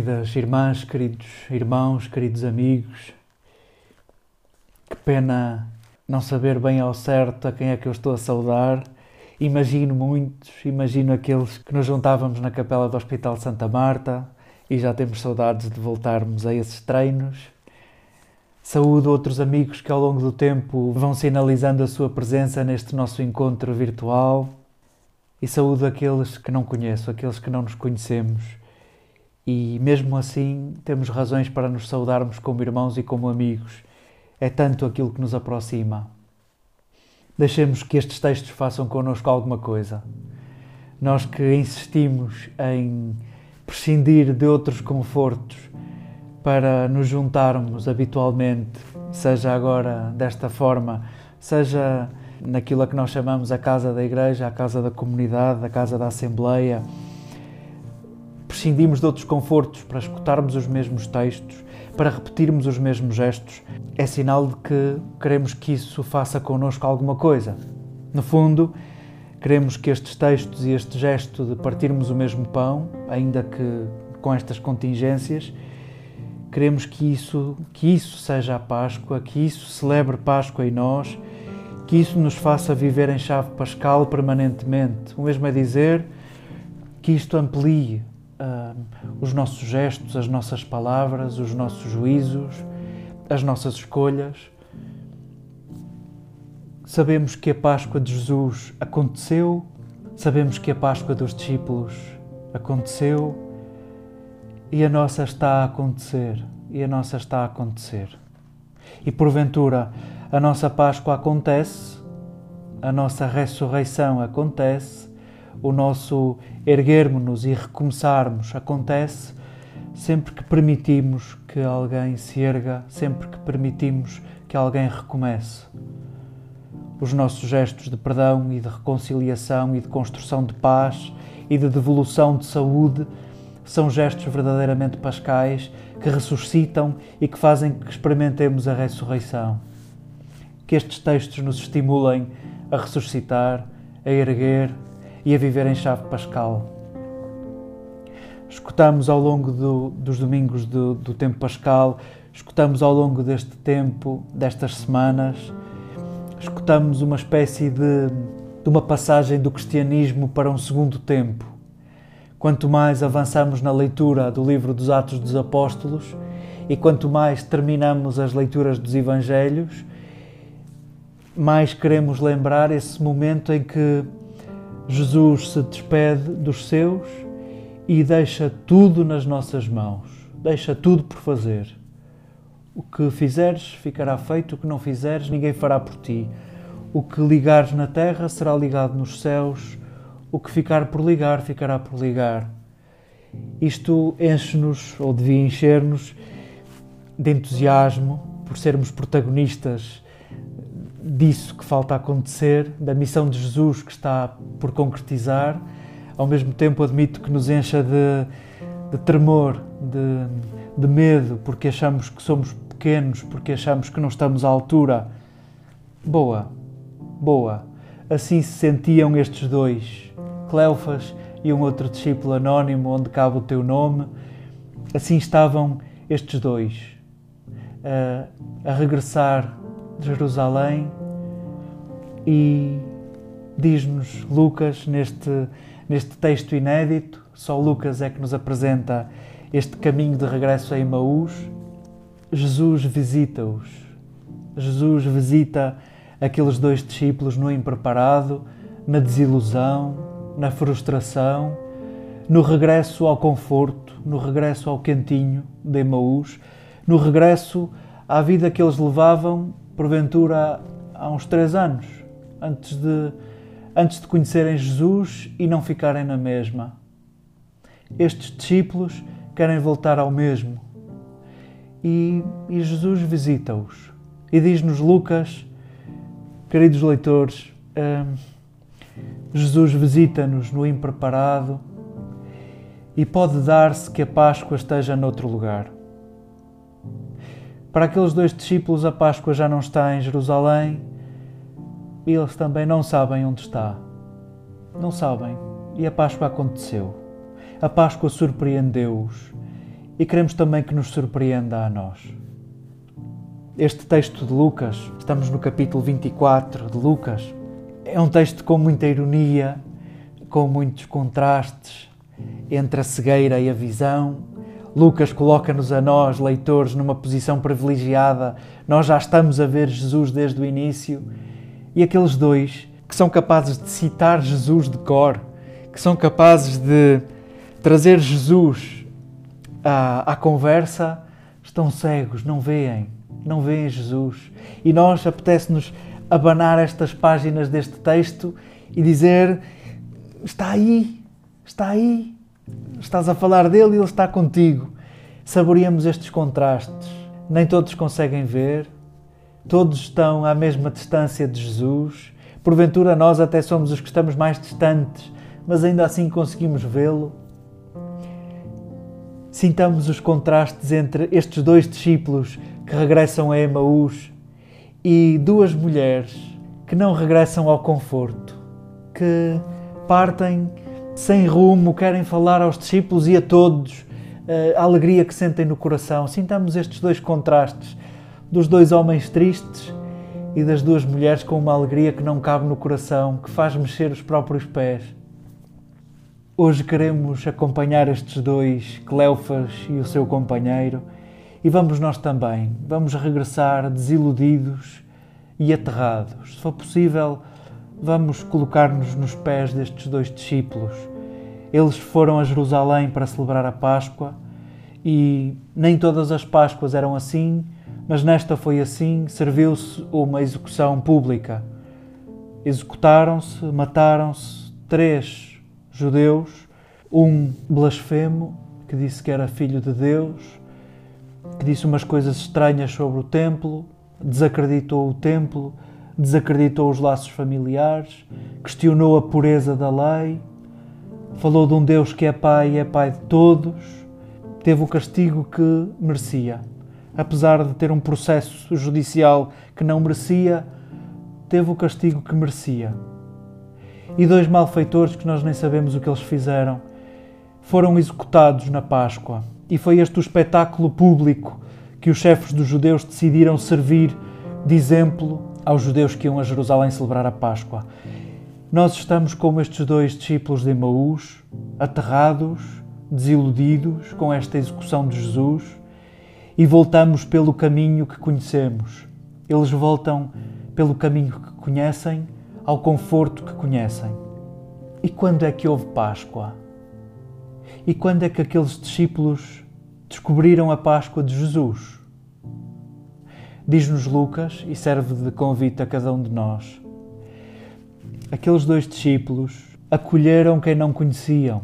Queridas irmãs, queridos irmãos, queridos amigos, que pena não saber bem ao certo a quem é que eu estou a saudar. Imagino muitos, imagino aqueles que nos juntávamos na capela do Hospital Santa Marta e já temos saudades de voltarmos a esses treinos. Saúdo outros amigos que ao longo do tempo vão sinalizando a sua presença neste nosso encontro virtual e saúdo aqueles que não conheço, aqueles que não nos conhecemos e mesmo assim temos razões para nos saudarmos como irmãos e como amigos. É tanto aquilo que nos aproxima. Deixemos que estes textos façam connosco alguma coisa. Nós que insistimos em prescindir de outros confortos para nos juntarmos habitualmente, seja agora desta forma, seja naquilo a que nós chamamos a casa da igreja, a casa da comunidade, a casa da assembleia, prescindimos de outros confortos para escutarmos os mesmos textos, para repetirmos os mesmos gestos, é sinal de que queremos que isso faça connosco alguma coisa. No fundo, queremos que estes textos e este gesto de partirmos o mesmo pão, ainda que com estas contingências, queremos que isso, que isso seja a Páscoa, que isso celebre Páscoa em nós, que isso nos faça viver em chave pascal permanentemente. O mesmo é dizer que isto amplie uh, os nossos gestos, as nossas palavras, os nossos juízos, as nossas escolhas. Sabemos que a Páscoa de Jesus aconteceu, sabemos que a Páscoa dos discípulos aconteceu e a nossa está a acontecer, e a nossa está a acontecer. E porventura a nossa Páscoa acontece, a nossa ressurreição acontece, o nosso erguermos-nos e recomeçarmos acontece sempre que permitimos que alguém se erga, sempre que permitimos que alguém recomece. Os nossos gestos de perdão e de reconciliação e de construção de paz e de devolução de saúde são gestos verdadeiramente pascais que ressuscitam e que fazem que experimentemos a ressurreição. Que estes textos nos estimulem a ressuscitar, a erguer, e a viver em chave pascal. Escutamos ao longo do, dos domingos do, do tempo pascal, escutamos ao longo deste tempo, destas semanas, escutamos uma espécie de, de uma passagem do cristianismo para um segundo tempo. Quanto mais avançamos na leitura do livro dos Atos dos Apóstolos e quanto mais terminamos as leituras dos Evangelhos, mais queremos lembrar esse momento em que Jesus se despede dos seus e deixa tudo nas nossas mãos, deixa tudo por fazer. O que fizeres ficará feito, o que não fizeres ninguém fará por ti. O que ligares na terra será ligado nos céus, o que ficar por ligar ficará por ligar. Isto enche-nos, ou devia encher-nos, de entusiasmo por sermos protagonistas disso que falta acontecer, da missão de Jesus que está por concretizar. Ao mesmo tempo, admito que nos encha de, de tremor, de, de medo, porque achamos que somos pequenos, porque achamos que não estamos à altura. Boa, boa. Assim se sentiam estes dois, Cleofas e um outro discípulo anónimo, onde cabe o teu nome. Assim estavam estes dois, a, a regressar Jerusalém e diz-nos Lucas neste, neste texto inédito, só Lucas é que nos apresenta este caminho de regresso a Emaús. Jesus visita-os. Jesus visita aqueles dois discípulos no impreparado, na desilusão, na frustração, no regresso ao conforto, no regresso ao cantinho de Emaús, no regresso à vida que eles levavam porventura há uns três anos, antes de, antes de conhecerem Jesus e não ficarem na mesma. Estes discípulos querem voltar ao mesmo. E, e Jesus visita-os. E diz-nos Lucas, queridos leitores, hum, Jesus visita-nos no impreparado e pode dar-se que a Páscoa esteja noutro lugar. Para aqueles dois discípulos, a Páscoa já não está em Jerusalém e eles também não sabem onde está. Não sabem. E a Páscoa aconteceu. A Páscoa surpreendeu-os e queremos também que nos surpreenda a nós. Este texto de Lucas, estamos no capítulo 24 de Lucas, é um texto com muita ironia, com muitos contrastes entre a cegueira e a visão. Lucas coloca-nos a nós, leitores, numa posição privilegiada. Nós já estamos a ver Jesus desde o início. E aqueles dois que são capazes de citar Jesus de cor, que são capazes de trazer Jesus à, à conversa, estão cegos, não veem, não veem Jesus. E nós apetece-nos abanar estas páginas deste texto e dizer: está aí, está aí, estás a falar dele e ele está contigo. Saboreamos estes contrastes. Nem todos conseguem ver, todos estão à mesma distância de Jesus. Porventura, nós até somos os que estamos mais distantes, mas ainda assim conseguimos vê-lo. Sintamos os contrastes entre estes dois discípulos que regressam a Emaús e duas mulheres que não regressam ao conforto, que partem sem rumo, querem falar aos discípulos e a todos eh, a alegria que sentem no coração. Sintamos estes dois contrastes dos dois homens tristes e das duas mulheres com uma alegria que não cabe no coração, que faz mexer os próprios pés. Hoje queremos acompanhar estes dois, Cleofas e o seu companheiro, e vamos nós também. Vamos regressar desiludidos e aterrados. Se for possível, vamos colocar-nos nos pés destes dois discípulos. Eles foram a Jerusalém para celebrar a Páscoa e nem todas as Páscoas eram assim, mas nesta foi assim. Serviu-se uma execução pública. Executaram-se, mataram-se três judeus, um blasfemo que disse que era filho de Deus que disse umas coisas estranhas sobre o templo, desacreditou o templo, desacreditou os laços familiares, questionou a pureza da lei, falou de um Deus que é Pai e é Pai de todos, teve o castigo que merecia. Apesar de ter um processo judicial que não merecia, teve o castigo que merecia. E dois malfeitores que nós nem sabemos o que eles fizeram foram executados na Páscoa. E foi este o espetáculo público que os chefes dos judeus decidiram servir de exemplo aos judeus que iam a Jerusalém celebrar a Páscoa. Nós estamos como estes dois discípulos de Emaús, aterrados, desiludidos com esta execução de Jesus e voltamos pelo caminho que conhecemos. Eles voltam pelo caminho que conhecem, ao conforto que conhecem. E quando é que houve Páscoa? E quando é que aqueles discípulos descobriram a Páscoa de Jesus? Diz-nos Lucas, e serve de convite a cada um de nós. Aqueles dois discípulos acolheram quem não conheciam.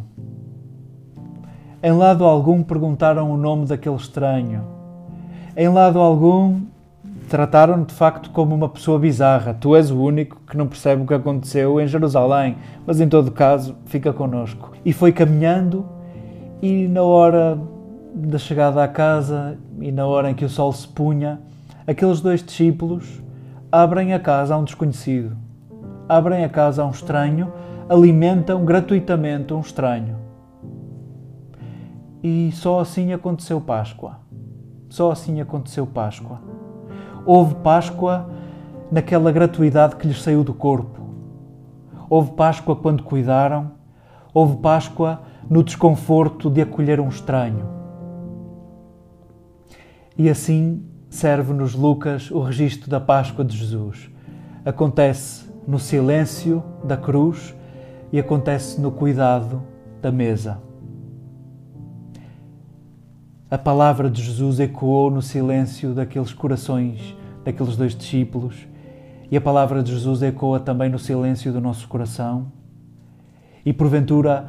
Em lado algum perguntaram o nome daquele estranho. Em lado algum trataram de facto como uma pessoa bizarra. Tu és o único que não percebe o que aconteceu em Jerusalém, mas em todo caso, fica conosco. E foi caminhando e na hora da chegada à casa e na hora em que o sol se punha, aqueles dois discípulos abrem a casa a um desconhecido, abrem a casa a um estranho, alimentam gratuitamente um estranho. E só assim aconteceu Páscoa. Só assim aconteceu Páscoa. Houve Páscoa naquela gratuidade que lhes saiu do corpo. Houve Páscoa quando cuidaram. Houve Páscoa no desconforto de acolher um estranho. E assim serve-nos Lucas o registro da Páscoa de Jesus. Acontece no silêncio da cruz e acontece no cuidado da mesa. A palavra de Jesus ecoou no silêncio daqueles corações, daqueles dois discípulos, e a palavra de Jesus ecoa também no silêncio do nosso coração. E porventura,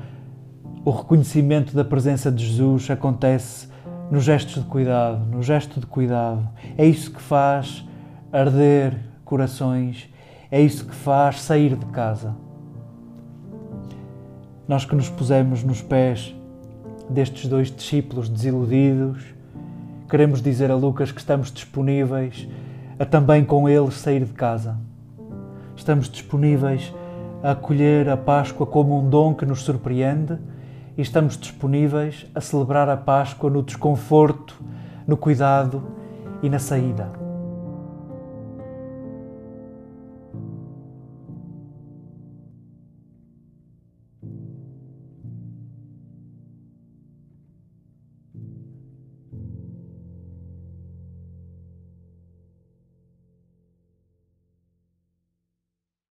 o reconhecimento da presença de Jesus acontece nos gestos de cuidado, no gesto de cuidado. É isso que faz arder corações, é isso que faz sair de casa. Nós que nos pusemos nos pés destes dois discípulos desiludidos, queremos dizer a Lucas que estamos disponíveis a também com eles sair de casa. Estamos disponíveis a acolher a Páscoa como um dom que nos surpreende e estamos disponíveis a celebrar a Páscoa no desconforto, no cuidado e na saída.